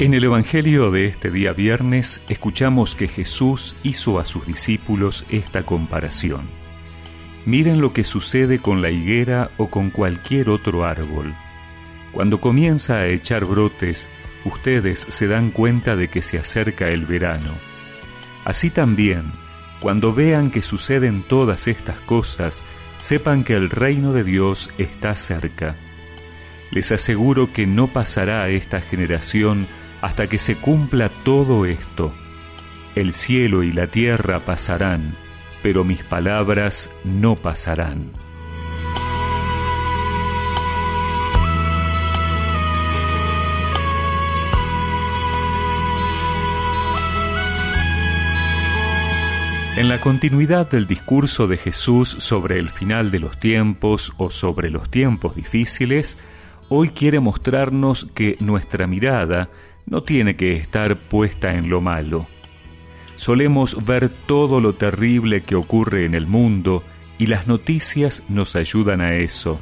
En el Evangelio de este día viernes escuchamos que Jesús hizo a sus discípulos esta comparación. Miren lo que sucede con la higuera o con cualquier otro árbol. Cuando comienza a echar brotes, ustedes se dan cuenta de que se acerca el verano. Así también, cuando vean que suceden todas estas cosas, sepan que el reino de Dios está cerca. Les aseguro que no pasará a esta generación hasta que se cumpla todo esto. El cielo y la tierra pasarán, pero mis palabras no pasarán. En la continuidad del discurso de Jesús sobre el final de los tiempos o sobre los tiempos difíciles, hoy quiere mostrarnos que nuestra mirada no tiene que estar puesta en lo malo. Solemos ver todo lo terrible que ocurre en el mundo y las noticias nos ayudan a eso.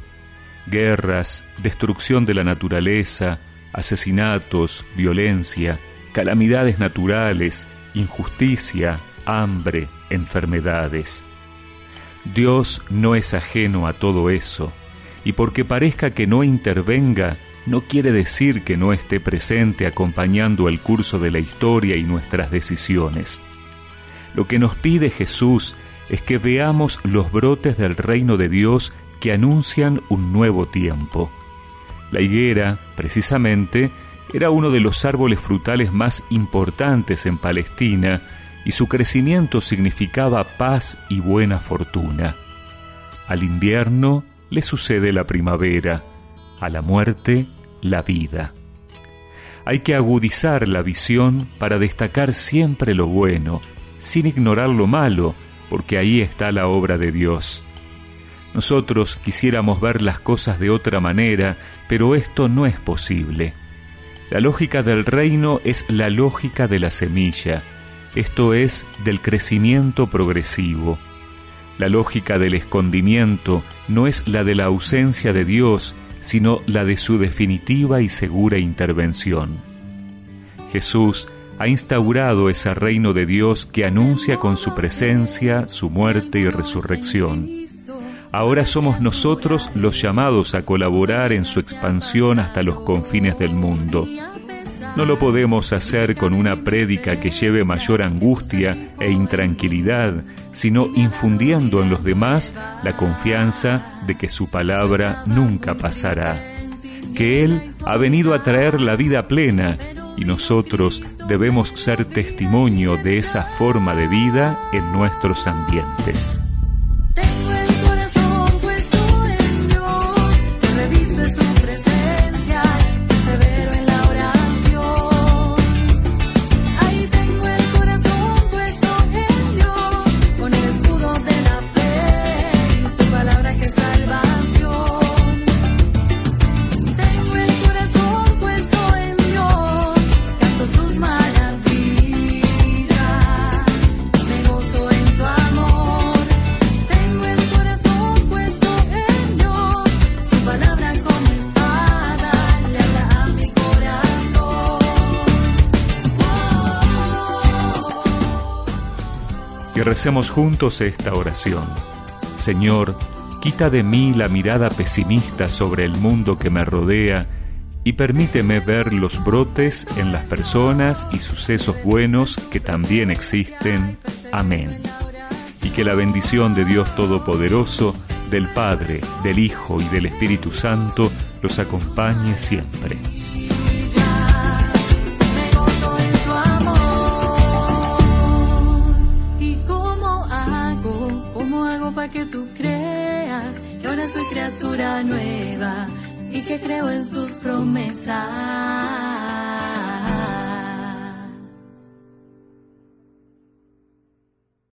Guerras, destrucción de la naturaleza, asesinatos, violencia, calamidades naturales, injusticia, hambre, enfermedades. Dios no es ajeno a todo eso, y porque parezca que no intervenga, no quiere decir que no esté presente acompañando el curso de la historia y nuestras decisiones. Lo que nos pide Jesús es que veamos los brotes del reino de Dios que anuncian un nuevo tiempo. La higuera, precisamente, era uno de los árboles frutales más importantes en Palestina y su crecimiento significaba paz y buena fortuna. Al invierno le sucede la primavera, a la muerte la vida. Hay que agudizar la visión para destacar siempre lo bueno, sin ignorar lo malo, porque ahí está la obra de Dios. Nosotros quisiéramos ver las cosas de otra manera, pero esto no es posible. La lógica del reino es la lógica de la semilla, esto es del crecimiento progresivo. La lógica del escondimiento no es la de la ausencia de Dios, sino la de su definitiva y segura intervención. Jesús ha instaurado ese reino de Dios que anuncia con su presencia, su muerte y resurrección. Ahora somos nosotros los llamados a colaborar en su expansión hasta los confines del mundo. No lo podemos hacer con una prédica que lleve mayor angustia e intranquilidad, sino infundiendo en los demás la confianza de que su palabra nunca pasará, que Él ha venido a traer la vida plena y nosotros debemos ser testimonio de esa forma de vida en nuestros ambientes. Recemos juntos esta oración. Señor, quita de mí la mirada pesimista sobre el mundo que me rodea y permíteme ver los brotes en las personas y sucesos buenos que también existen. Amén. Y que la bendición de Dios Todopoderoso, del Padre, del Hijo y del Espíritu Santo los acompañe siempre. Soy criatura nueva y que creo en sus promesas.